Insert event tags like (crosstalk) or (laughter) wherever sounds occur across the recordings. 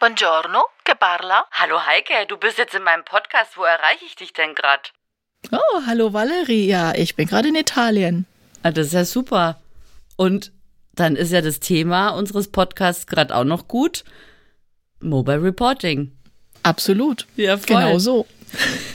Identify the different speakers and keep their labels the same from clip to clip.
Speaker 1: Buongiorno, che parla?
Speaker 2: Hallo Heike, du bist jetzt in meinem Podcast. Wo erreiche ich dich denn gerade?
Speaker 1: Oh, hallo Valerie. Ja, ich bin gerade in Italien.
Speaker 2: Ah, das ist ja super. Und dann ist ja das Thema unseres Podcasts gerade auch noch gut. Mobile Reporting.
Speaker 1: Absolut.
Speaker 2: Ja, voll.
Speaker 1: Genau so.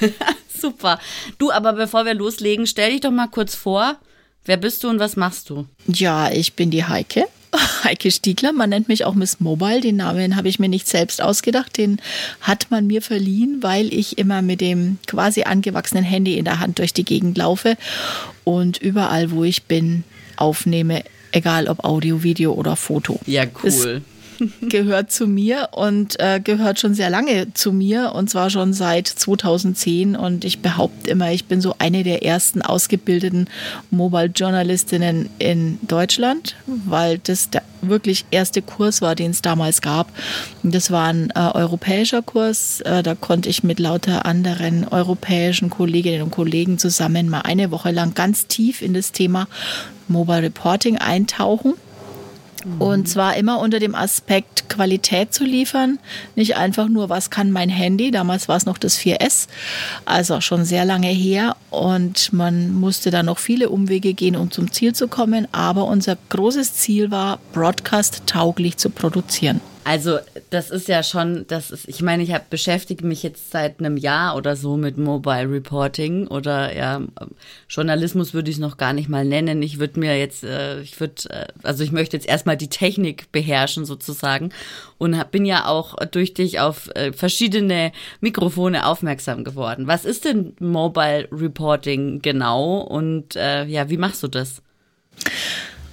Speaker 1: (laughs)
Speaker 2: super. Du, aber bevor wir loslegen, stell dich doch mal kurz vor. Wer bist du und was machst du?
Speaker 1: Ja, ich bin die Heike. (laughs) Heike Stiegler, man nennt mich auch Miss Mobile. Den Namen habe ich mir nicht selbst ausgedacht. Den hat man mir verliehen, weil ich immer mit dem quasi angewachsenen Handy in der Hand durch die Gegend laufe und überall, wo ich bin, aufnehme, egal ob Audio, Video oder Foto.
Speaker 2: Ja, cool.
Speaker 1: Das (laughs) gehört zu mir und äh, gehört schon sehr lange zu mir und zwar schon seit 2010 und ich behaupte immer, ich bin so eine der ersten ausgebildeten Mobile Journalistinnen in Deutschland, weil das der wirklich erste Kurs war, den es damals gab. Das war ein äh, europäischer Kurs, äh, da konnte ich mit lauter anderen europäischen Kolleginnen und Kollegen zusammen mal eine Woche lang ganz tief in das Thema Mobile Reporting eintauchen. Und zwar immer unter dem Aspekt Qualität zu liefern. Nicht einfach nur, was kann mein Handy. Damals war es noch das 4S, also schon sehr lange her. Und man musste da noch viele Umwege gehen, um zum Ziel zu kommen. Aber unser großes Ziel war, Broadcast tauglich zu produzieren.
Speaker 2: Also das ist ja schon, das ist, ich meine, ich habe beschäftige mich jetzt seit einem Jahr oder so mit Mobile Reporting oder ja, Journalismus würde ich es noch gar nicht mal nennen. Ich würde mir jetzt, äh, ich würde, äh, also ich möchte jetzt erstmal die Technik beherrschen sozusagen und hab, bin ja auch durch dich auf äh, verschiedene Mikrofone aufmerksam geworden. Was ist denn Mobile Reporting genau und äh, ja, wie machst du das?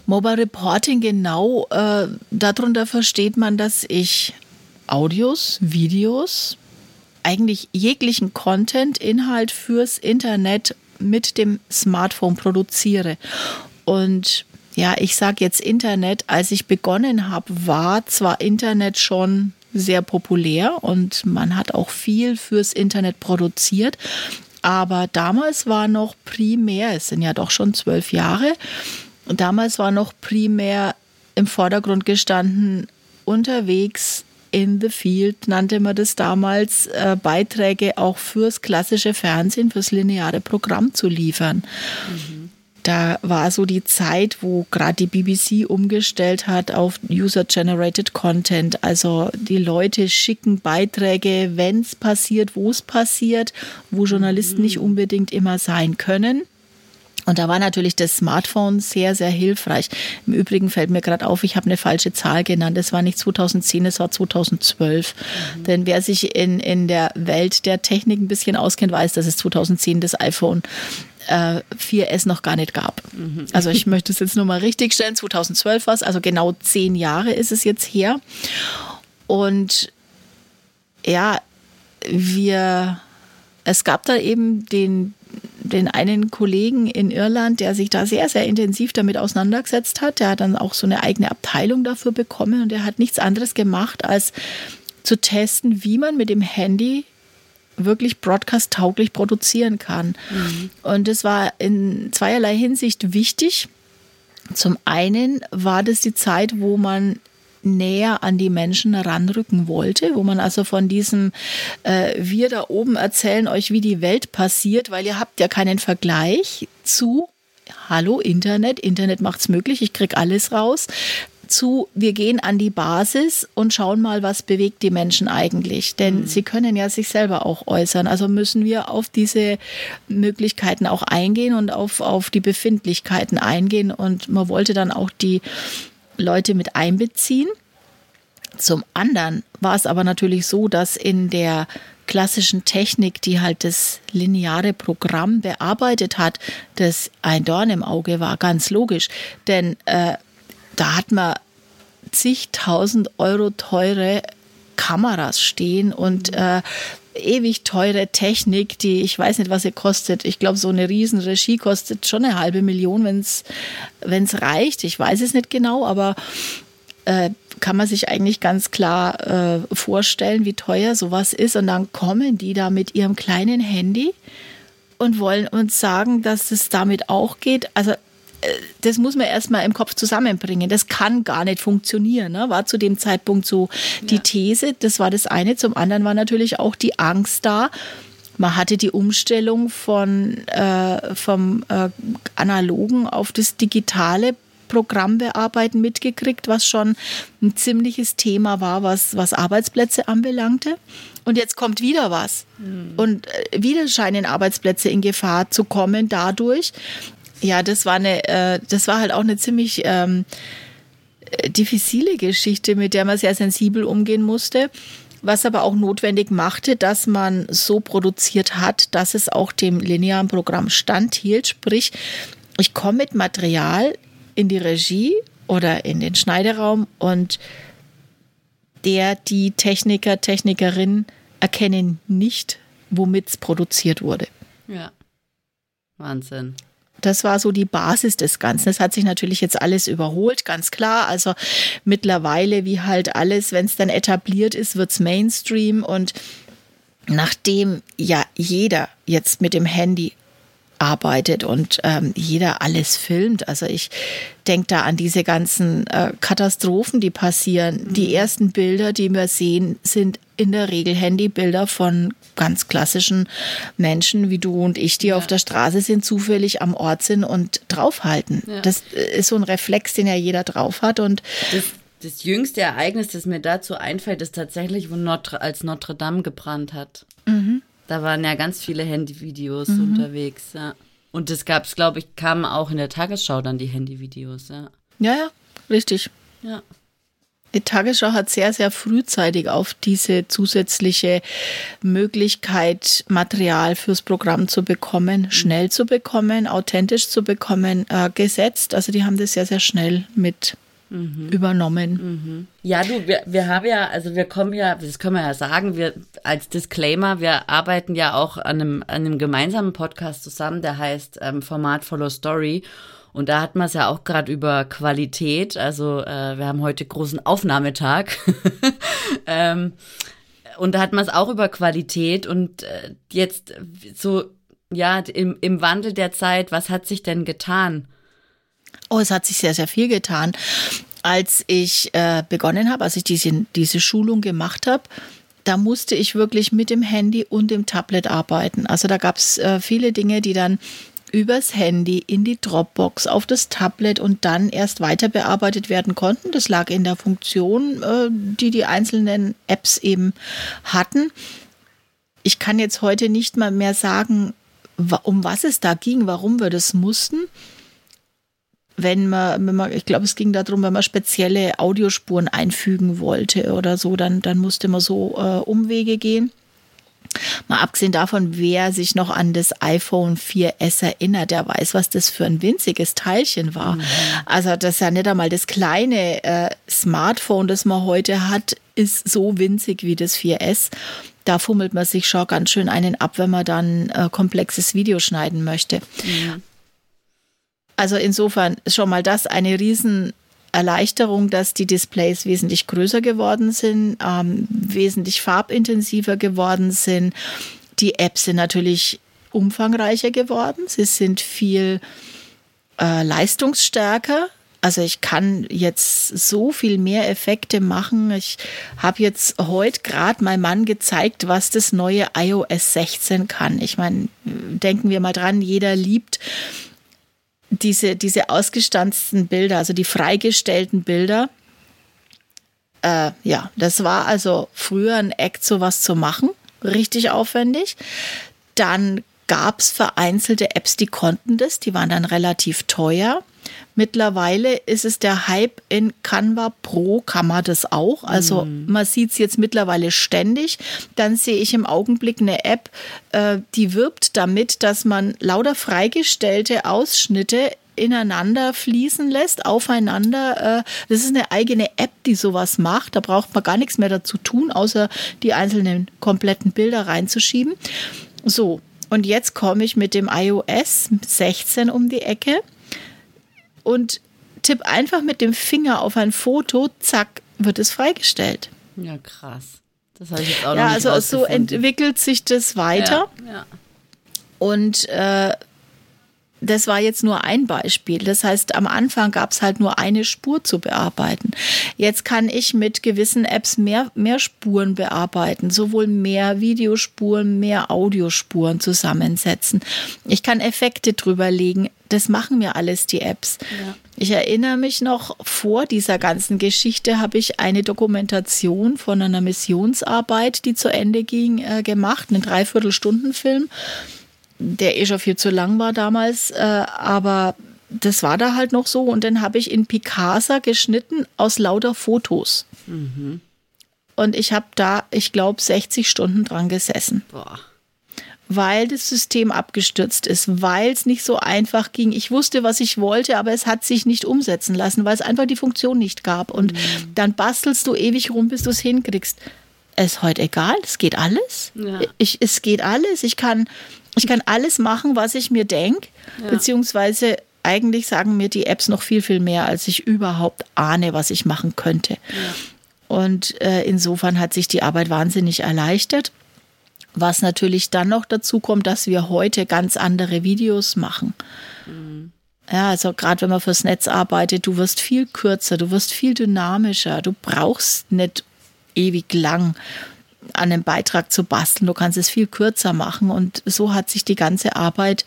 Speaker 1: Mobile Reporting genau, äh, darunter versteht man, dass ich Audios, Videos, eigentlich jeglichen Content, Inhalt fürs Internet mit dem Smartphone produziere. Und ja, ich sage jetzt Internet, als ich begonnen habe, war zwar Internet schon sehr populär und man hat auch viel fürs Internet produziert, aber damals war noch primär, es sind ja doch schon zwölf Jahre, damals war noch primär im Vordergrund gestanden, unterwegs in the field nannte man das damals, äh, Beiträge auch fürs klassische Fernsehen, fürs lineare Programm zu liefern. Mhm. Da war so die Zeit, wo gerade die BBC umgestellt hat auf User-Generated Content. Also die Leute schicken Beiträge, wenn es passiert, wo es passiert, wo Journalisten mhm. nicht unbedingt immer sein können. Und da war natürlich das Smartphone sehr, sehr hilfreich. Im Übrigen fällt mir gerade auf, ich habe eine falsche Zahl genannt. Es war nicht 2010, es war 2012. Mhm. Denn wer sich in, in der Welt der Technik ein bisschen auskennt, weiß, dass es 2010 das iPhone äh, 4S noch gar nicht gab. Mhm. Also ich (laughs) möchte es jetzt nur mal richtig stellen. 2012 war es, also genau zehn Jahre ist es jetzt her. Und ja, wir, es gab da eben den, den einen Kollegen in Irland, der sich da sehr, sehr intensiv damit auseinandergesetzt hat. Der hat dann auch so eine eigene Abteilung dafür bekommen und der hat nichts anderes gemacht, als zu testen, wie man mit dem Handy wirklich broadcast-tauglich produzieren kann. Mhm. Und das war in zweierlei Hinsicht wichtig. Zum einen war das die Zeit, wo man näher an die Menschen ranrücken wollte, wo man also von diesem äh, wir da oben erzählen euch, wie die Welt passiert, weil ihr habt ja keinen Vergleich zu Hallo Internet, Internet macht's möglich, ich krieg alles raus zu, wir gehen an die Basis und schauen mal, was bewegt die Menschen eigentlich. Denn mhm. sie können ja sich selber auch äußern. Also müssen wir auf diese Möglichkeiten auch eingehen und auf, auf die Befindlichkeiten eingehen. Und man wollte dann auch die Leute mit einbeziehen. Zum anderen war es aber natürlich so, dass in der klassischen Technik, die halt das lineare Programm bearbeitet hat, das ein Dorn im Auge war, ganz logisch. Denn äh, da hat man zigtausend Euro teure Kameras stehen und äh, ewig teure Technik, die ich weiß nicht, was sie kostet. Ich glaube, so eine Riesenregie kostet schon eine halbe Million, wenn es reicht. Ich weiß es nicht genau, aber äh, kann man sich eigentlich ganz klar äh, vorstellen, wie teuer sowas ist. Und dann kommen die da mit ihrem kleinen Handy und wollen uns sagen, dass es damit auch geht. Also das muss man erstmal im Kopf zusammenbringen. Das kann gar nicht funktionieren. Ne? War zu dem Zeitpunkt so die ja. These. Das war das eine. Zum anderen war natürlich auch die Angst da. Man hatte die Umstellung von, äh, vom äh, analogen auf das digitale Programmbearbeiten mitgekriegt, was schon ein ziemliches Thema war, was, was Arbeitsplätze anbelangte. Und jetzt kommt wieder was. Mhm. Und äh, wieder scheinen Arbeitsplätze in Gefahr zu kommen dadurch. Ja, das war eine, äh, das war halt auch eine ziemlich ähm, äh, diffizile Geschichte, mit der man sehr sensibel umgehen musste. Was aber auch notwendig machte, dass man so produziert hat, dass es auch dem linearen Programm standhielt. Sprich, ich komme mit Material in die Regie oder in den Schneideraum und der, die Techniker, Technikerin erkennen nicht, womit es produziert wurde.
Speaker 2: Ja. Wahnsinn.
Speaker 1: Das war so die Basis des Ganzen. Das hat sich natürlich jetzt alles überholt, ganz klar. Also mittlerweile, wie halt alles, wenn es dann etabliert ist, wird es Mainstream und nachdem ja jeder jetzt mit dem Handy arbeitet und ähm, jeder alles filmt. Also ich denke da an diese ganzen äh, Katastrophen, die passieren. Mhm. Die ersten Bilder, die wir sehen, sind in der Regel Handybilder von ganz klassischen Menschen wie du und ich, die ja. auf der Straße sind, zufällig am Ort sind und draufhalten. Ja. Das äh, ist so ein Reflex, den ja jeder drauf hat und
Speaker 2: das das jüngste Ereignis, das mir dazu einfällt, ist tatsächlich, wo Notre, als Notre Dame gebrannt hat. Mhm. Da waren ja ganz viele Handyvideos mhm. unterwegs, ja. Und das gab es, glaube ich, kamen auch in der Tagesschau dann die Handyvideos, ja.
Speaker 1: Ja, ja, richtig.
Speaker 2: Ja.
Speaker 1: Die Tagesschau hat sehr, sehr frühzeitig auf diese zusätzliche Möglichkeit, Material fürs Programm zu bekommen, mhm. schnell zu bekommen, authentisch zu bekommen, äh, gesetzt. Also die haben das sehr, sehr schnell mit mhm. übernommen.
Speaker 2: Mhm. Ja, du, wir, wir haben ja, also wir kommen ja, das können wir ja sagen, wir als Disclaimer, wir arbeiten ja auch an einem, an einem gemeinsamen Podcast zusammen, der heißt ähm, Format Follow Story. Und da hat man es ja auch gerade über Qualität. Also äh, wir haben heute großen Aufnahmetag. (laughs) ähm, und da hat man es auch über Qualität. Und äh, jetzt so, ja, im, im Wandel der Zeit, was hat sich denn getan?
Speaker 1: Oh, es hat sich sehr, sehr viel getan. Als ich äh, begonnen habe, als ich diese, diese Schulung gemacht habe, da musste ich wirklich mit dem Handy und dem Tablet arbeiten. Also da gab es äh, viele Dinge, die dann übers Handy in die Dropbox auf das Tablet und dann erst weiter bearbeitet werden konnten. Das lag in der Funktion, äh, die die einzelnen Apps eben hatten. Ich kann jetzt heute nicht mal mehr sagen, um was es da ging, warum wir das mussten wenn man, wenn man ich glaube, es ging darum, wenn man spezielle Audiospuren einfügen wollte oder so, dann, dann musste man so äh, Umwege gehen. Mal abgesehen davon, wer sich noch an das iPhone 4S erinnert, der weiß, was das für ein winziges Teilchen war. Mhm. Also das ist ja nicht einmal das kleine äh, Smartphone, das man heute hat, ist so winzig wie das 4S. Da fummelt man sich schon ganz schön einen ab, wenn man dann äh, komplexes Video schneiden möchte. Mhm. Also insofern ist schon mal das eine Riesenerleichterung, dass die Displays wesentlich größer geworden sind, ähm, wesentlich farbintensiver geworden sind. Die Apps sind natürlich umfangreicher geworden. Sie sind viel äh, leistungsstärker. Also ich kann jetzt so viel mehr Effekte machen. Ich habe jetzt heute gerade meinem Mann gezeigt, was das neue iOS 16 kann. Ich meine, denken wir mal dran, jeder liebt diese, diese ausgestanzten Bilder, also die freigestellten Bilder, äh, ja, das war also früher ein Act, sowas zu machen, richtig aufwendig. Dann gab es vereinzelte Apps, die konnten das, die waren dann relativ teuer. Mittlerweile ist es der Hype in Canva Pro, kann man das auch. Also mm. man sieht es jetzt mittlerweile ständig. Dann sehe ich im Augenblick eine App, äh, die wirbt damit, dass man lauter freigestellte Ausschnitte ineinander fließen lässt, aufeinander. Äh, das ist eine eigene App, die sowas macht. Da braucht man gar nichts mehr dazu tun, außer die einzelnen kompletten Bilder reinzuschieben. So, und jetzt komme ich mit dem iOS 16 um die Ecke und tipp einfach mit dem Finger auf ein Foto, zack, wird es freigestellt.
Speaker 2: Ja, krass. Das habe ich jetzt auch
Speaker 1: ja,
Speaker 2: noch nicht
Speaker 1: also so entwickelt sich das weiter.
Speaker 2: Ja, ja.
Speaker 1: Und äh, das war jetzt nur ein Beispiel. Das heißt, am Anfang gab es halt nur eine Spur zu bearbeiten. Jetzt kann ich mit gewissen Apps mehr, mehr Spuren bearbeiten, sowohl mehr Videospuren, mehr Audiospuren zusammensetzen. Ich kann Effekte drüber legen. Das machen mir alles die Apps. Ja. Ich erinnere mich noch, vor dieser ganzen Geschichte habe ich eine Dokumentation von einer Missionsarbeit, die zu Ende ging, äh, gemacht, einen Dreiviertelstundenfilm. film der eh schon viel zu lang war damals, äh, aber das war da halt noch so. Und dann habe ich in Picasa geschnitten aus lauter Fotos. Mhm. Und ich habe da, ich glaube, 60 Stunden dran gesessen. Boah. Weil das System abgestürzt ist, weil es nicht so einfach ging. Ich wusste, was ich wollte, aber es hat sich nicht umsetzen lassen, weil es einfach die Funktion nicht gab. Und mhm. dann bastelst du ewig rum, bis du es hinkriegst. Es ist heute egal, es geht alles. Ja. Ich, es geht alles. Ich kann ich kann alles machen, was ich mir denke, ja. beziehungsweise eigentlich sagen mir die Apps noch viel, viel mehr, als ich überhaupt ahne, was ich machen könnte. Ja. Und äh, insofern hat sich die Arbeit wahnsinnig erleichtert. Was natürlich dann noch dazu kommt, dass wir heute ganz andere Videos machen. Mhm. Ja, also gerade wenn man fürs Netz arbeitet, du wirst viel kürzer, du wirst viel dynamischer, du brauchst nicht ewig lang an einem Beitrag zu basteln. Du kannst es viel kürzer machen. Und so hat sich die ganze Arbeit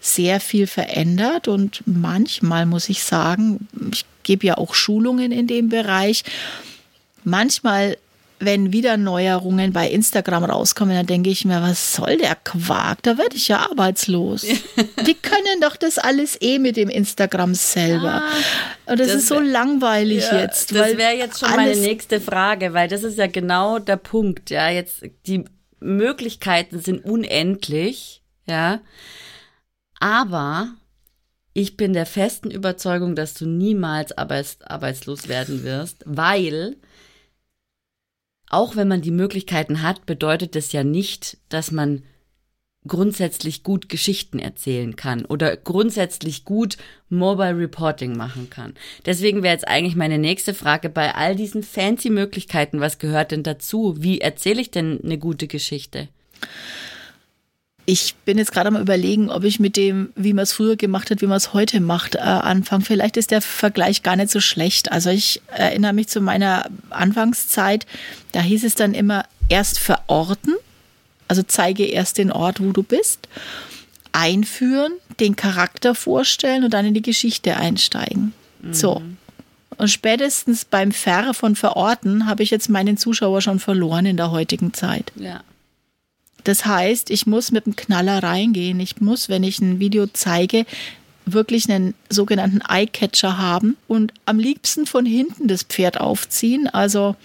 Speaker 1: sehr viel verändert. Und manchmal muss ich sagen, ich gebe ja auch Schulungen in dem Bereich. Manchmal wenn wieder Neuerungen bei Instagram rauskommen, dann denke ich mir, was soll der Quark? Da werde ich ja arbeitslos. (laughs) Die können doch das alles eh mit dem Instagram selber. Ah, Und das, das ist so langweilig ja, jetzt.
Speaker 2: Das wäre jetzt schon meine nächste Frage, weil das ist ja genau der Punkt. Ja, jetzt die Möglichkeiten sind unendlich. Ja, aber ich bin der festen Überzeugung, dass du niemals arbeits arbeitslos werden wirst, weil auch wenn man die Möglichkeiten hat, bedeutet das ja nicht, dass man grundsätzlich gut Geschichten erzählen kann oder grundsätzlich gut Mobile Reporting machen kann. Deswegen wäre jetzt eigentlich meine nächste Frage bei all diesen fancy Möglichkeiten, was gehört denn dazu? Wie erzähle ich denn eine gute Geschichte?
Speaker 1: Ich bin jetzt gerade am überlegen, ob ich mit dem, wie man es früher gemacht hat, wie man es heute macht, äh, anfange. Vielleicht ist der Vergleich gar nicht so schlecht. Also ich erinnere mich zu meiner Anfangszeit, da hieß es dann immer erst verorten, also zeige erst den Ort, wo du bist, einführen, den Charakter vorstellen und dann in die Geschichte einsteigen. Mhm. So. Und spätestens beim Ver von verorten habe ich jetzt meinen Zuschauer schon verloren in der heutigen Zeit.
Speaker 2: Ja.
Speaker 1: Das heißt, ich muss mit dem Knaller reingehen. Ich muss, wenn ich ein Video zeige, wirklich einen sogenannten Eye-Catcher haben und am liebsten von hinten das Pferd aufziehen. Also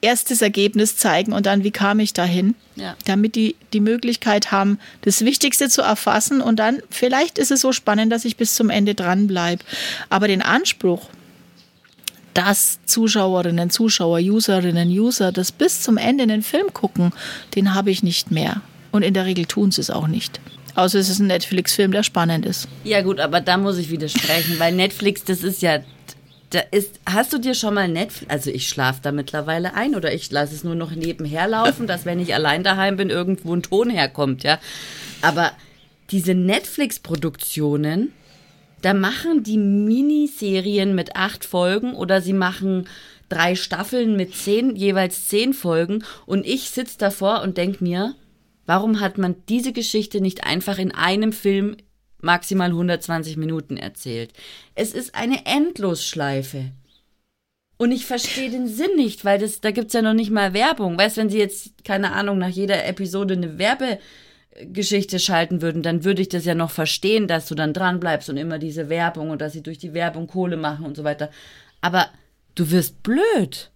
Speaker 1: erstes Ergebnis zeigen und dann, wie kam ich dahin, ja. damit die die Möglichkeit haben, das Wichtigste zu erfassen und dann, vielleicht ist es so spannend, dass ich bis zum Ende dranbleibe. Aber den Anspruch, dass Zuschauerinnen, Zuschauer, Userinnen, User das bis zum Ende in den Film gucken, den habe ich nicht mehr. Und in der Regel tun sie es auch nicht. Außer es ist ein Netflix-Film, der spannend ist.
Speaker 2: Ja gut, aber da muss ich widersprechen, weil Netflix, das ist ja, da ist, hast du dir schon mal Netflix, also ich schlafe da mittlerweile ein oder ich lasse es nur noch nebenher laufen, dass wenn ich allein daheim bin, irgendwo ein Ton herkommt, ja. Aber diese Netflix-Produktionen, da machen die Miniserien mit acht Folgen oder sie machen drei Staffeln mit zehn, jeweils zehn Folgen und ich sitze davor und denke mir, Warum hat man diese Geschichte nicht einfach in einem Film maximal 120 Minuten erzählt? Es ist eine Endlosschleife. Und ich verstehe den Sinn nicht, weil das, da es ja noch nicht mal Werbung. Weißt, wenn sie jetzt, keine Ahnung, nach jeder Episode eine Werbegeschichte schalten würden, dann würde ich das ja noch verstehen, dass du dann dran bleibst und immer diese Werbung und dass sie durch die Werbung Kohle machen und so weiter. Aber du wirst blöd.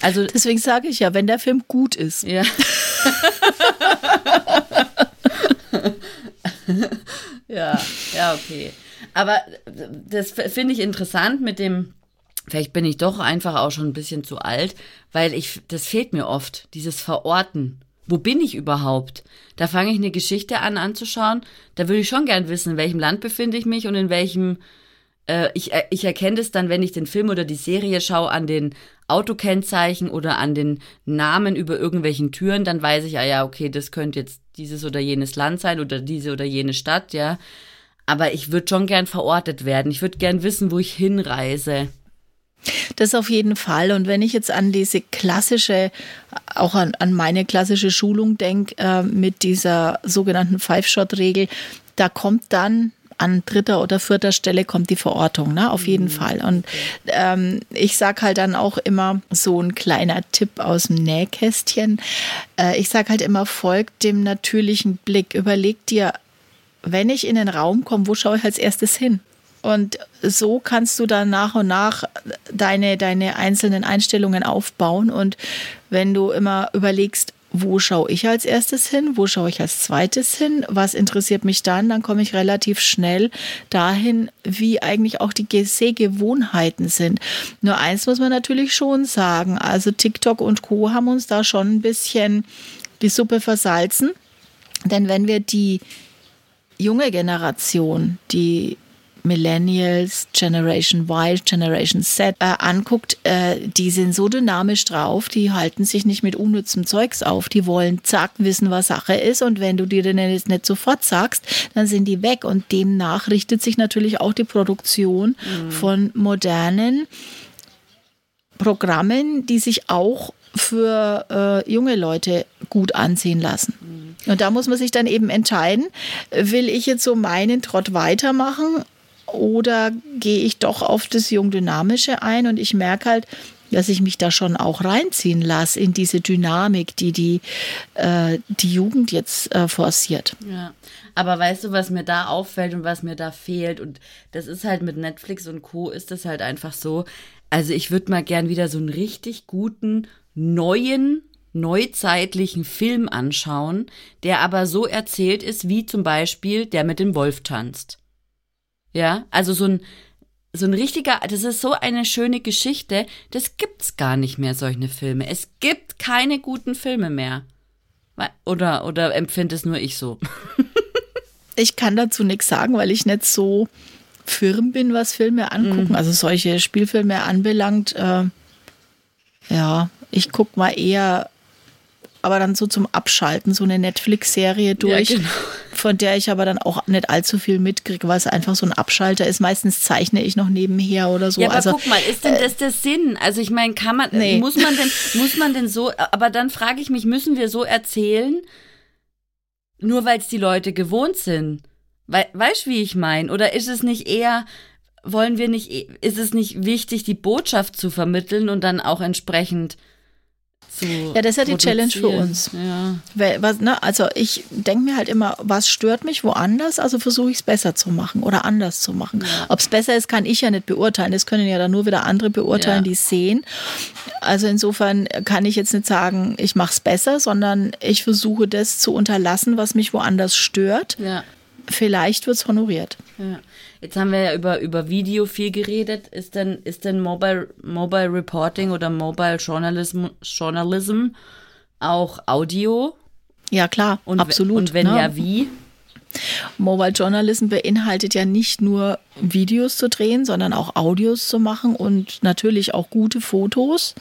Speaker 1: Also deswegen sage ich ja, wenn der Film gut ist.
Speaker 2: Ja. (laughs) (laughs) ja, ja, okay. Aber das finde ich interessant mit dem, vielleicht bin ich doch einfach auch schon ein bisschen zu alt, weil ich, das fehlt mir oft, dieses Verorten. Wo bin ich überhaupt? Da fange ich eine Geschichte an anzuschauen. Da würde ich schon gern wissen, in welchem Land befinde ich mich und in welchem äh, ich, äh, ich erkenne es dann, wenn ich den Film oder die Serie schaue, an den Autokennzeichen oder an den Namen über irgendwelchen Türen, dann weiß ich, ah ja, okay, das könnte jetzt dieses oder jenes Land sein oder diese oder jene Stadt, ja. Aber ich würde schon gern verortet werden. Ich würde gern wissen, wo ich hinreise.
Speaker 1: Das auf jeden Fall. Und wenn ich jetzt an diese klassische, auch an, an meine klassische Schulung denke, äh, mit dieser sogenannten Five-Shot-Regel, da kommt dann an dritter oder vierter Stelle kommt die Verortung, ne? Auf jeden mhm. Fall. Und ähm, ich sag halt dann auch immer so ein kleiner Tipp aus dem Nähkästchen. Äh, ich sag halt immer, folgt dem natürlichen Blick. Überleg dir, wenn ich in den Raum komme, wo schaue ich als erstes hin? Und so kannst du dann nach und nach deine, deine einzelnen Einstellungen aufbauen. Und wenn du immer überlegst, wo schaue ich als erstes hin, wo schaue ich als zweites hin, was interessiert mich dann, dann komme ich relativ schnell dahin, wie eigentlich auch die Sehgewohnheiten sind. Nur eins muss man natürlich schon sagen, also TikTok und Co. haben uns da schon ein bisschen die Suppe versalzen, denn wenn wir die junge Generation, die Millennials, Generation Y, Generation Z äh, anguckt, äh, die sind so dynamisch drauf, die halten sich nicht mit unnützem Zeugs auf, die wollen zack wissen, was Sache ist und wenn du dir denn jetzt nicht sofort sagst, dann sind die weg und demnach richtet sich natürlich auch die Produktion mhm. von modernen Programmen, die sich auch für äh, junge Leute gut ansehen lassen. Mhm. Und da muss man sich dann eben entscheiden, will ich jetzt so meinen Trott weitermachen oder gehe ich doch auf das Jungdynamische ein und ich merke halt, dass ich mich da schon auch reinziehen lasse in diese Dynamik, die die, äh, die Jugend jetzt äh, forciert.
Speaker 2: Ja, aber weißt du, was mir da auffällt und was mir da fehlt und das ist halt mit Netflix und Co. ist das halt einfach so. Also ich würde mal gern wieder so einen richtig guten, neuen, neuzeitlichen Film anschauen, der aber so erzählt ist, wie zum Beispiel der mit dem Wolf tanzt. Ja, also so ein, so ein richtiger, das ist so eine schöne Geschichte, das gibt's gar nicht mehr, solche Filme. Es gibt keine guten Filme mehr. Oder, oder empfinde es nur ich so? (laughs)
Speaker 1: ich kann dazu nichts sagen, weil ich nicht so firm bin, was Filme angucken, mhm. also solche Spielfilme anbelangt. Äh, ja, ich gucke mal eher aber dann so zum Abschalten, so eine Netflix-Serie durch, ja, genau. von der ich aber dann auch nicht allzu viel mitkriege, weil es einfach so ein Abschalter ist. Meistens zeichne ich noch nebenher oder so.
Speaker 2: Ja, aber also, guck mal, ist denn äh, das der Sinn? Also ich meine, kann man, nee. muss man denn, muss man denn so, aber dann frage ich mich, müssen wir so erzählen, nur weil es die Leute gewohnt sind? We weißt du, wie ich meine? Oder ist es nicht eher, wollen wir nicht, ist es nicht wichtig, die Botschaft zu vermitteln und dann auch entsprechend zu.
Speaker 1: Ja, das ist ja die Challenge für uns. Ja. Was, ne, also ich denke mir halt immer, was stört mich woanders, also versuche ich es besser zu machen oder anders zu machen. Ja. Ob es besser ist, kann ich ja nicht beurteilen. Das können ja dann nur wieder andere beurteilen, ja. die es sehen. Also insofern kann ich jetzt nicht sagen, ich mache es besser, sondern ich versuche das zu unterlassen, was mich woanders stört. Ja. Vielleicht wird es honoriert.
Speaker 2: Ja. Jetzt haben wir ja über, über Video viel geredet. Ist denn, ist denn Mobile, Mobile Reporting oder Mobile Journalism, Journalism auch Audio?
Speaker 1: Ja, klar,
Speaker 2: und,
Speaker 1: absolut.
Speaker 2: Und wenn ne? ja, wie?
Speaker 1: Mobile Journalism beinhaltet ja nicht nur Videos zu drehen, sondern auch Audios zu machen und natürlich auch gute Fotos.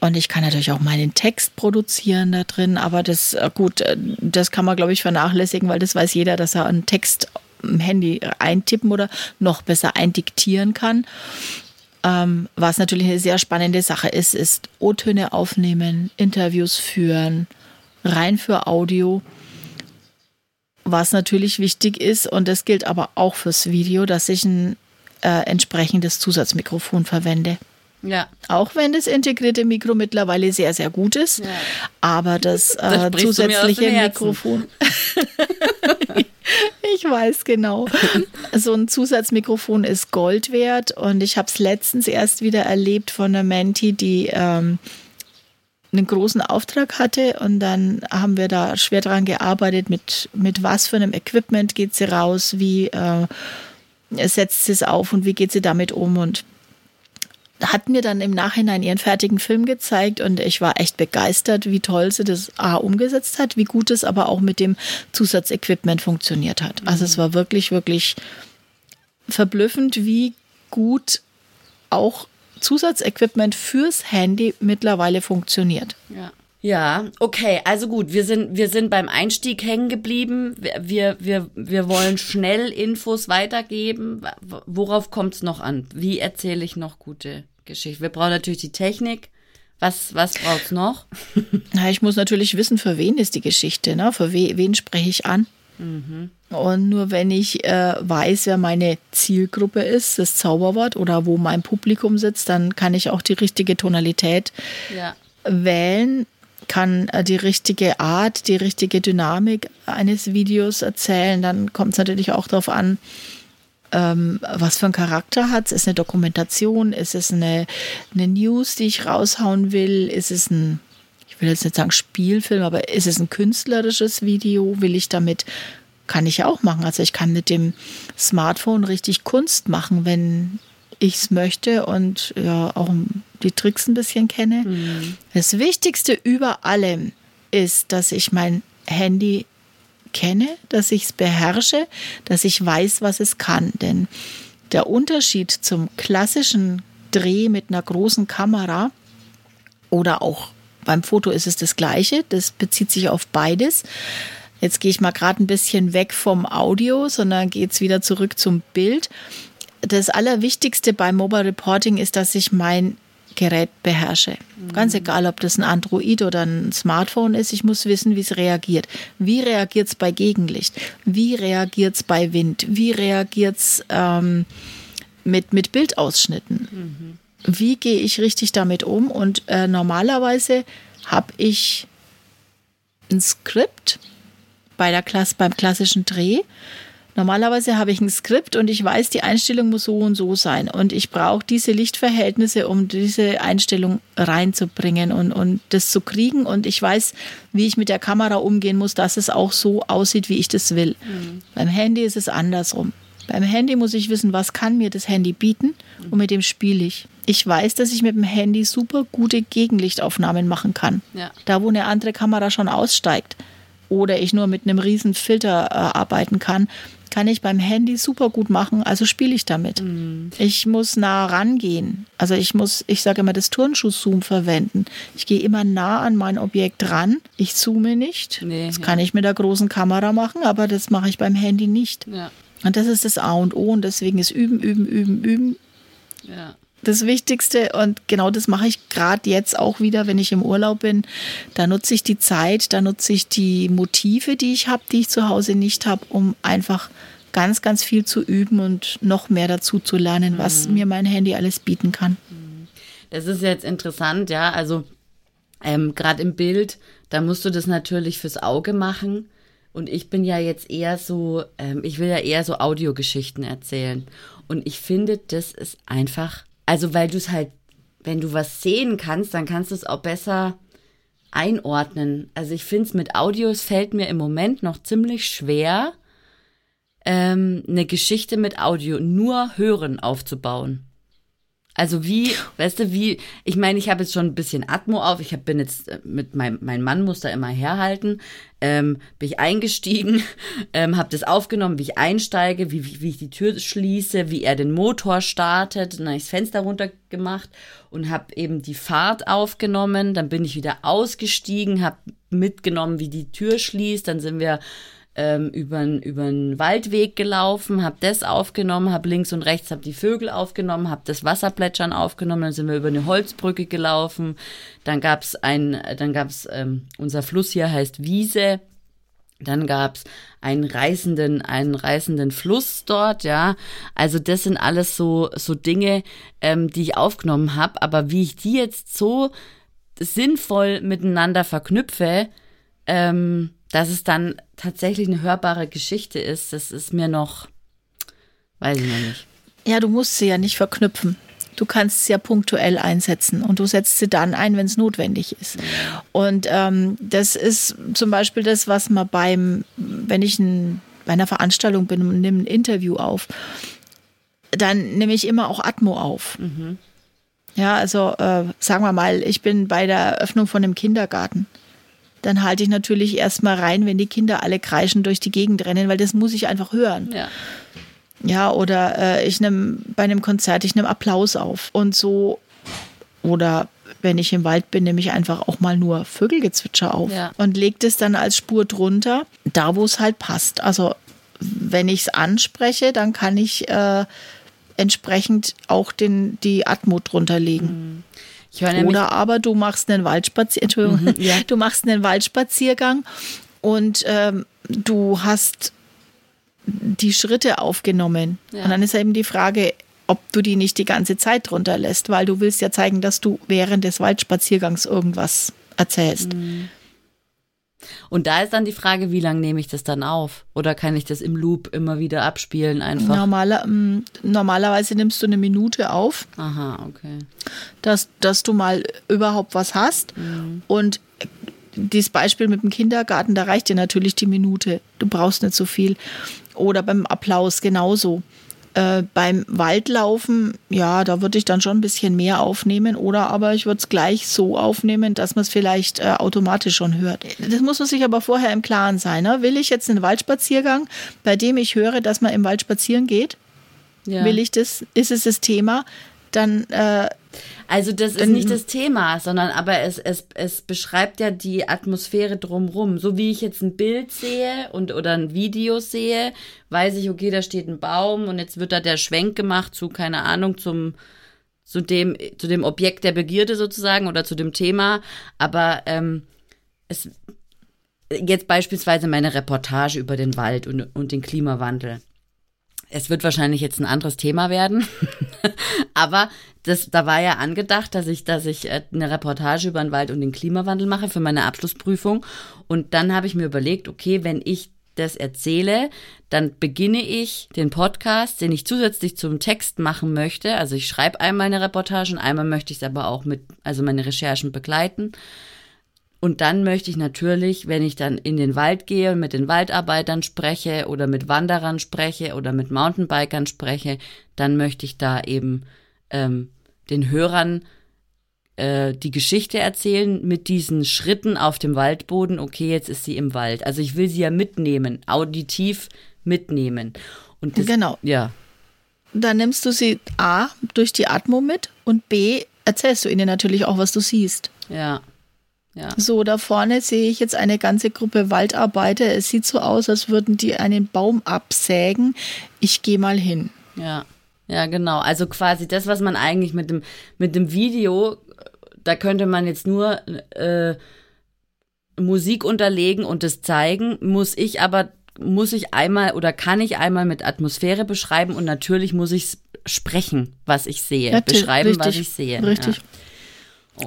Speaker 1: Und ich kann natürlich auch meinen Text produzieren da drin, aber das, äh, gut, äh, das kann man, glaube ich, vernachlässigen, weil das weiß jeder, dass er einen Text Handy eintippen oder noch besser eindiktieren kann. Ähm, was natürlich eine sehr spannende Sache ist, ist O-Töne aufnehmen, Interviews führen, rein für Audio. Was natürlich wichtig ist, und das gilt aber auch fürs Video, dass ich ein äh, entsprechendes Zusatzmikrofon verwende. Ja. Auch wenn das integrierte Mikro mittlerweile sehr, sehr gut ist. Ja. Aber das, (laughs) äh, zusätzliche Mikrofon. (laughs) (laughs) ich weiß genau. (laughs) So ein Zusatzmikrofon ist Gold wert. Und ich habe es letztens erst wieder erlebt von einer Menti, die ähm, einen großen Auftrag hatte. Und dann haben wir da schwer dran gearbeitet, mit, mit was für einem Equipment geht sie raus, wie. Äh, setzt sie es auf und wie geht sie damit um und hat mir dann im Nachhinein ihren fertigen Film gezeigt und ich war echt begeistert, wie toll sie das A umgesetzt hat, wie gut es aber auch mit dem Zusatzequipment funktioniert hat. Also es war wirklich, wirklich verblüffend, wie gut auch Zusatzequipment fürs Handy mittlerweile funktioniert.
Speaker 2: Ja. Ja, okay, also gut, wir sind, wir sind beim Einstieg hängen geblieben. Wir, wir, wir wollen schnell Infos weitergeben. Worauf kommt es noch an? Wie erzähle ich noch gute Geschichten? Wir brauchen natürlich die Technik. Was, was braucht's noch? (laughs)
Speaker 1: Na, ich muss natürlich wissen, für wen ist die Geschichte, ne? Für we, wen spreche ich an? Mhm. Und nur wenn ich äh, weiß, wer meine Zielgruppe ist, das Zauberwort oder wo mein Publikum sitzt, dann kann ich auch die richtige Tonalität ja. wählen kann äh, die richtige Art, die richtige Dynamik eines Videos erzählen. Dann kommt es natürlich auch darauf an, ähm, was für einen Charakter hat es. Ist es eine Dokumentation? Ist es eine, eine News, die ich raushauen will? Ist es ein, ich will jetzt nicht sagen Spielfilm, aber ist es ein künstlerisches Video? Will ich damit kann ich auch machen. Also ich kann mit dem Smartphone richtig Kunst machen, wenn ich es möchte und ja auch die Tricks ein bisschen kenne. Mhm. Das Wichtigste über allem ist, dass ich mein Handy kenne, dass ich es beherrsche, dass ich weiß, was es kann. Denn der Unterschied zum klassischen Dreh mit einer großen Kamera oder auch beim Foto ist es das gleiche, das bezieht sich auf beides. Jetzt gehe ich mal gerade ein bisschen weg vom Audio, sondern gehe jetzt wieder zurück zum Bild das Allerwichtigste beim Mobile Reporting ist, dass ich mein Gerät beherrsche. Mhm. Ganz egal, ob das ein Android oder ein Smartphone ist, ich muss wissen, wie es reagiert. Wie reagiert es bei Gegenlicht? Wie reagiert es bei Wind? Wie reagiert es ähm, mit, mit Bildausschnitten? Mhm. Wie gehe ich richtig damit um? Und äh, normalerweise habe ich ein Skript bei der Klasse, beim klassischen Dreh Normalerweise habe ich ein Skript und ich weiß, die Einstellung muss so und so sein. Und ich brauche diese Lichtverhältnisse, um diese Einstellung reinzubringen und, und das zu kriegen. Und ich weiß, wie ich mit der Kamera umgehen muss, dass es auch so aussieht, wie ich das will. Mhm. Beim Handy ist es andersrum. Beim Handy muss ich wissen, was kann mir das Handy bieten und mit dem spiele ich. Ich weiß, dass ich mit dem Handy super gute Gegenlichtaufnahmen machen kann. Ja. Da, wo eine andere Kamera schon aussteigt oder ich nur mit einem riesen Filter äh, arbeiten kann, kann ich beim Handy super gut machen, also spiele ich damit. Mhm. Ich muss nah rangehen. Also ich muss, ich sage immer, das Turnschuh-Zoom verwenden. Ich gehe immer nah an mein Objekt ran. Ich zoome nicht. Nee, das ja. kann ich mit der großen Kamera machen, aber das mache ich beim Handy nicht. Ja. Und das ist das A und O und deswegen ist Üben, Üben, Üben, Üben. Ja das Wichtigste und genau das mache ich gerade jetzt auch wieder, wenn ich im Urlaub bin. Da nutze ich die Zeit, da nutze ich die Motive, die ich habe, die ich zu Hause nicht habe, um einfach ganz, ganz viel zu üben und noch mehr dazu zu lernen, was mhm. mir mein Handy alles bieten kann.
Speaker 2: Das ist jetzt interessant, ja. Also ähm, gerade im Bild, da musst du das natürlich fürs Auge machen. Und ich bin ja jetzt eher so, ähm, ich will ja eher so Audiogeschichten erzählen. Und ich finde, das ist einfach also, weil du es halt, wenn du was sehen kannst, dann kannst du es auch besser einordnen. Also, ich finde es mit Audios fällt mir im Moment noch ziemlich schwer, ähm, eine Geschichte mit Audio nur hören aufzubauen. Also wie, weißt du, wie, ich meine, ich habe jetzt schon ein bisschen Atmo auf, ich hab, bin jetzt äh, mit meinem, mein Mann muss da immer herhalten, ähm, bin ich eingestiegen, (laughs) ähm, habe das aufgenommen, wie ich einsteige, wie, wie, wie ich die Tür schließe, wie er den Motor startet, dann habe ich das Fenster runtergemacht und habe eben die Fahrt aufgenommen, dann bin ich wieder ausgestiegen, habe mitgenommen, wie die Tür schließt, dann sind wir ähm, über einen Waldweg gelaufen, habe das aufgenommen, habe links und rechts hab die Vögel aufgenommen, habe das Wasserplätschern aufgenommen, dann sind wir über eine Holzbrücke gelaufen, dann gab's ein, dann gab's ähm, unser Fluss hier heißt Wiese, dann gab's einen reißenden, einen reißenden Fluss dort, ja. Also das sind alles so so Dinge, ähm, die ich aufgenommen habe. Aber wie ich die jetzt so sinnvoll miteinander verknüpfe, ähm, dass es dann tatsächlich eine hörbare Geschichte ist, das ist mir noch, weiß ich noch nicht.
Speaker 1: Ja, du musst sie ja nicht verknüpfen. Du kannst sie ja punktuell einsetzen und du setzt sie dann ein, wenn es notwendig ist. Und ähm, das ist zum Beispiel das, was man beim, wenn ich ein, bei einer Veranstaltung bin und nehme ein Interview auf, dann nehme ich immer auch Atmo auf.
Speaker 2: Mhm.
Speaker 1: Ja, also äh, sagen wir mal, ich bin bei der Eröffnung von einem Kindergarten. Dann halte ich natürlich erstmal rein, wenn die Kinder alle kreischen durch die Gegend rennen, weil das muss ich einfach hören.
Speaker 2: Ja.
Speaker 1: Ja, oder äh, ich nehme bei einem Konzert, ich nehme Applaus auf. Und so, oder wenn ich im Wald bin, nehme ich einfach auch mal nur Vögelgezwitscher auf
Speaker 2: Ja.
Speaker 1: und lege das dann als Spur drunter, da wo es halt passt. Also wenn ich es anspreche, dann kann ich äh, entsprechend auch den, die Atmo drunter legen.
Speaker 2: Nämlich,
Speaker 1: Oder aber du machst einen Waldspaziergang, Entschuldigung,
Speaker 2: Mhm, ja. (laughs)
Speaker 1: du machst einen Waldspaziergang und ähm, du hast die Schritte aufgenommen.
Speaker 2: Ja.
Speaker 1: Und dann ist eben die Frage, ob du die nicht die ganze Zeit drunter lässt, weil du willst ja zeigen, dass du während des Waldspaziergangs irgendwas erzählst.
Speaker 2: Mhm. Und da ist dann die Frage, wie lange nehme ich das dann auf? Oder kann ich das im Loop immer wieder abspielen einfach?
Speaker 1: Normaler, ähm, normalerweise nimmst du eine Minute auf.
Speaker 2: Aha, okay.
Speaker 1: dass, dass du mal überhaupt was hast. Und dieses Beispiel mit dem Kindergarten, da reicht dir natürlich die Minute. Du brauchst nicht so viel. Oder beim Applaus genauso. Äh, beim Waldlaufen, ja, da würde ich dann schon ein bisschen mehr aufnehmen. Oder aber ich würde es gleich so aufnehmen, dass man es vielleicht äh, automatisch schon hört. Das muss man sich aber vorher im Klaren sein. Ne? Will ich jetzt einen Waldspaziergang, bei dem ich höre, dass man im Wald spazieren geht?
Speaker 2: Ja.
Speaker 1: Will ich das? Ist es das Thema? Dann äh,
Speaker 2: Also das ist nicht das Thema, sondern aber es, es, es beschreibt ja die Atmosphäre drumrum. So wie ich jetzt ein Bild sehe und oder ein Video sehe, weiß ich, okay, da steht ein Baum und jetzt wird da der Schwenk gemacht zu, keine Ahnung, zum zu dem, zu dem Objekt der Begierde sozusagen oder zu dem Thema. Aber ähm, es jetzt beispielsweise meine Reportage über den Wald und, und den Klimawandel. Es wird wahrscheinlich jetzt ein anderes Thema werden, (laughs) aber das, da war ja angedacht, dass ich, dass ich äh, eine Reportage über den Wald und den Klimawandel mache für meine Abschlussprüfung. Und dann habe ich mir überlegt, okay, wenn ich das erzähle, dann beginne ich den Podcast, den ich zusätzlich zum Text machen möchte. Also ich schreibe einmal eine Reportage und einmal möchte ich es aber auch mit, also meine Recherchen begleiten. Und dann möchte ich natürlich, wenn ich dann in den Wald gehe und mit den Waldarbeitern spreche oder mit Wanderern spreche oder mit Mountainbikern spreche, dann möchte ich da eben ähm, den Hörern äh, die Geschichte erzählen mit diesen Schritten auf dem Waldboden. Okay, jetzt ist sie im Wald. Also ich will sie ja mitnehmen, auditiv mitnehmen. Und das,
Speaker 1: Genau.
Speaker 2: Ja,
Speaker 1: dann nimmst du sie A durch die Atmo mit und B erzählst du ihnen natürlich auch, was du siehst.
Speaker 2: ja, ja.
Speaker 1: So, da vorne sehe ich jetzt eine ganze Gruppe Waldarbeiter. Es sieht so aus, als würden die einen Baum absägen. Ich gehe mal hin.
Speaker 2: Ja, ja, genau. Also quasi das, was man eigentlich mit dem, mit dem Video, da könnte man jetzt nur äh, Musik unterlegen und das zeigen, muss ich aber, muss ich einmal oder kann ich einmal mit Atmosphäre beschreiben und natürlich muss ich sprechen, was ich sehe,
Speaker 1: Ja, Till,
Speaker 2: beschreiben, was
Speaker 1: richtig,
Speaker 2: ich sehe.
Speaker 1: Richtig.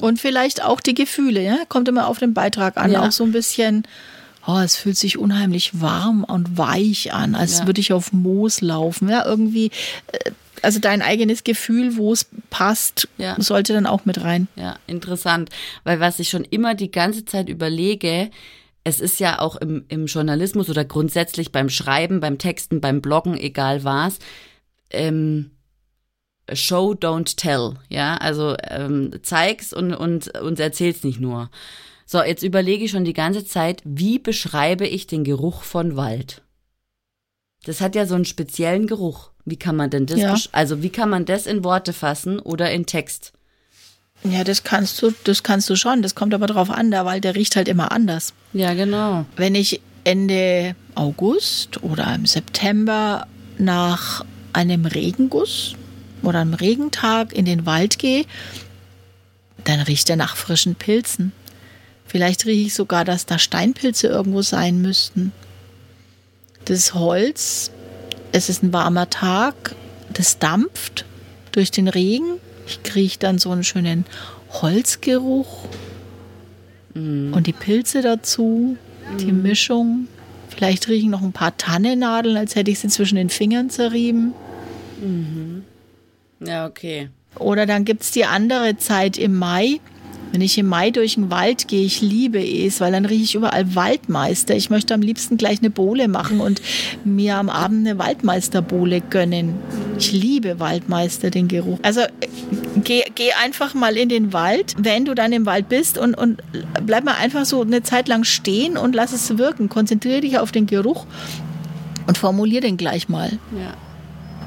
Speaker 1: Und vielleicht auch die Gefühle, ja? Kommt immer auf den Beitrag an.
Speaker 2: Ja.
Speaker 1: Auch so ein bisschen, oh, es fühlt sich unheimlich warm und weich an, als
Speaker 2: Ja.
Speaker 1: würde ich auf Moos laufen. Ja, irgendwie, äh, also dein eigenes Gefühl, wo es passt,
Speaker 2: Ja.
Speaker 1: sollte dann auch mit rein.
Speaker 2: Ja, interessant. Weil was ich schon immer die ganze Zeit überlege, es ist ja auch im, im Journalismus oder grundsätzlich beim Schreiben, beim Texten, beim Bloggen, egal was, ähm, Show, don't tell. Ja, also ähm, zeig's und, und, und erzähl's nicht nur. So, jetzt überlege ich schon die ganze Zeit, wie beschreibe ich den Geruch von Wald? Das hat ja so einen speziellen Geruch. Wie kann man denn das,
Speaker 1: Ja.
Speaker 2: also wie kann man das in Worte fassen oder in Text?
Speaker 1: Ja, das kannst du, das kannst du schon. Das kommt aber drauf an, der Wald, der riecht halt immer anders.
Speaker 2: Ja, genau.
Speaker 1: Wenn ich Ende August oder im September nach einem Regenguss oder einem Regentag in den Wald gehe, dann riecht er nach frischen Pilzen. Vielleicht rieche ich sogar, dass da Steinpilze irgendwo sein müssten. Das Holz, es ist ein warmer Tag, das dampft durch den Regen. Ich kriege dann so einen schönen Holzgeruch und die Pilze dazu, die Mischung. Vielleicht riechen noch ein paar Tannennadeln, als hätte ich sie zwischen den Fingern zerrieben.
Speaker 2: Ja, okay.
Speaker 1: Oder dann gibt es die andere Zeit im Mai. Wenn ich im Mai durch den Wald gehe, ich liebe es, weil dann rieche ich überall Waldmeister. Ich möchte am liebsten gleich eine Bohle machen und mir am Abend eine Waldmeisterbohle gönnen. Ich liebe Waldmeister, den Geruch. Also äh, geh, geh einfach mal in den Wald, wenn du dann im Wald bist und, und bleib mal einfach so eine Zeit lang stehen und lass es wirken. Konzentriere dich auf den Geruch und formulier den gleich mal.
Speaker 2: Ja.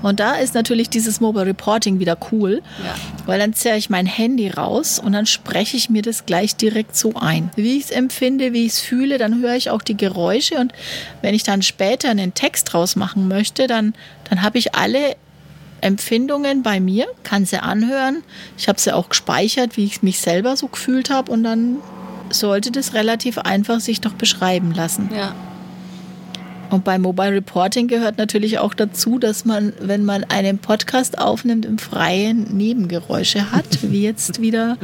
Speaker 1: Und da ist natürlich dieses Mobile Reporting wieder cool,
Speaker 2: Ja.
Speaker 1: weil dann zerre ich mein Handy raus und dann spreche ich mir das gleich direkt so ein. Wie ich es empfinde, wie ich es fühle, dann höre ich auch die Geräusche und wenn ich dann später einen Text draus machen möchte, dann, dann habe ich alle Empfindungen bei mir, kann sie anhören. Ich habe sie auch gespeichert, wie ich mich selber so gefühlt habe und dann sollte das relativ einfach sich doch beschreiben lassen.
Speaker 2: Ja.
Speaker 1: Und bei Mobile Reporting gehört natürlich auch dazu, dass man, wenn man einen Podcast aufnimmt, im Freien Nebengeräusche hat, (laughs) wie jetzt wieder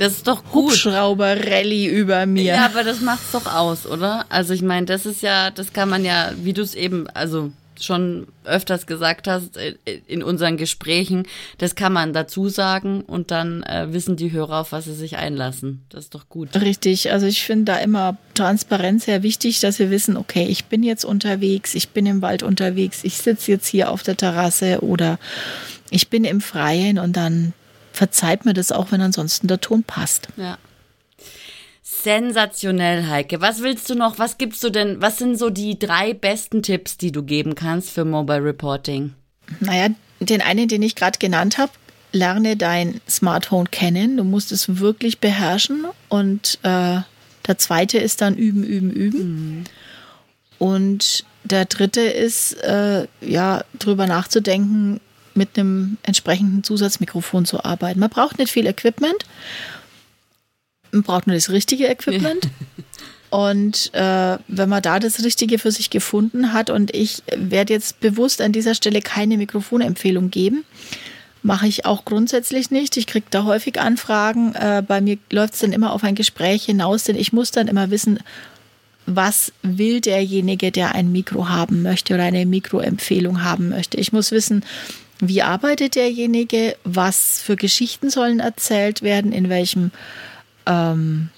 Speaker 2: Das ist doch gut.
Speaker 1: Hubschrauber-Rallye über mir.
Speaker 2: Ja, aber das macht's doch aus, oder? Also ich meine, das ist ja, das kann man ja, wie du es eben, also schon öfters gesagt hast äh, in unseren Gesprächen, das kann man dazu sagen und dann äh, wissen die Hörer, auf was sie sich einlassen. Das ist doch gut.
Speaker 1: Richtig, also ich finde da immer Transparenz sehr wichtig, dass wir wissen, okay, ich bin jetzt unterwegs, ich bin im Wald unterwegs, ich sitze jetzt hier auf der Terrasse oder ich bin im Freien und dann verzeiht mir das auch, wenn ansonsten der Ton passt.
Speaker 2: Ja. Sensationell, Heike. Was willst du noch? Was gibst du denn? Was sind so die drei besten Tipps, die du geben kannst für Mobile Reporting?
Speaker 1: Naja, den einen, den ich gerade genannt habe, lerne dein Smartphone kennen. Du musst es wirklich beherrschen. Und äh, der zweite ist dann üben, üben, üben. Und der dritte ist, äh, ja, drüber nachzudenken, mit einem entsprechenden Zusatzmikrofon zu arbeiten. Man braucht nicht viel Equipment. Man braucht nur das richtige Equipment. (laughs) Und äh, wenn man da das Richtige für sich gefunden hat, und ich werde jetzt bewusst an dieser Stelle keine Mikrofonempfehlung geben, mache ich auch grundsätzlich nicht. Ich kriege da häufig Anfragen. Äh, bei mir läuft es dann immer auf ein Gespräch hinaus, denn ich muss dann immer wissen, was will derjenige, der ein Mikro haben möchte oder eine Mikroempfehlung haben möchte. Ich muss wissen, wie arbeitet derjenige, was für Geschichten sollen erzählt werden, in welchem ähm,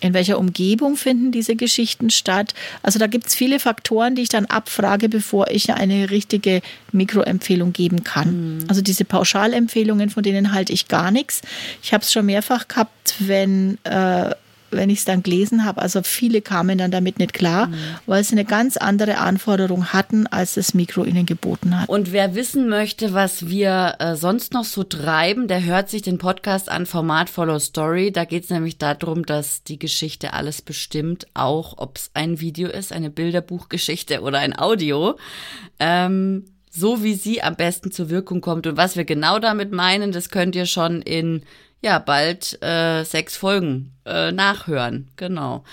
Speaker 1: in welcher Umgebung finden diese Geschichten statt? Also da gibt es viele Faktoren, die ich dann abfrage, bevor ich eine richtige Mikroempfehlung geben kann. Also diese Pauschalempfehlungen, von denen halte ich gar nichts. Ich habe es schon mehrfach gehabt, wenn, äh, wenn ich es dann gelesen habe. Also viele kamen dann damit nicht klar, weil sie eine ganz andere Anforderung hatten, als das Mikro ihnen geboten hat.
Speaker 2: Und wer wissen möchte, was wir äh, sonst noch so treiben, der hört sich den Podcast an Format Follow Story. Da geht es nämlich darum, dass die Geschichte alles bestimmt, auch ob es ein Video ist, eine Bilderbuchgeschichte (laughs) oder ein Audio. Ähm, so wie sie am besten zur Wirkung kommt. Und was wir genau damit meinen, das könnt ihr schon in ja bald äh, sechs Folgen äh, nachhören. Genau.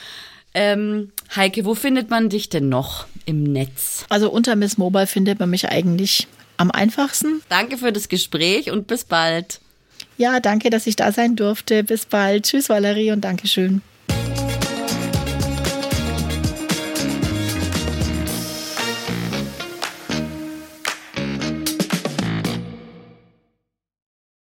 Speaker 2: Ähm, Heike, wo findet man dich denn noch im Netz?
Speaker 1: Also unter Miss Mobile findet man mich eigentlich am einfachsten.
Speaker 2: Danke für das Gespräch und bis bald.
Speaker 1: Ja, danke, dass ich da sein durfte. Bis bald. Tschüss, Valerie und Dankeschön.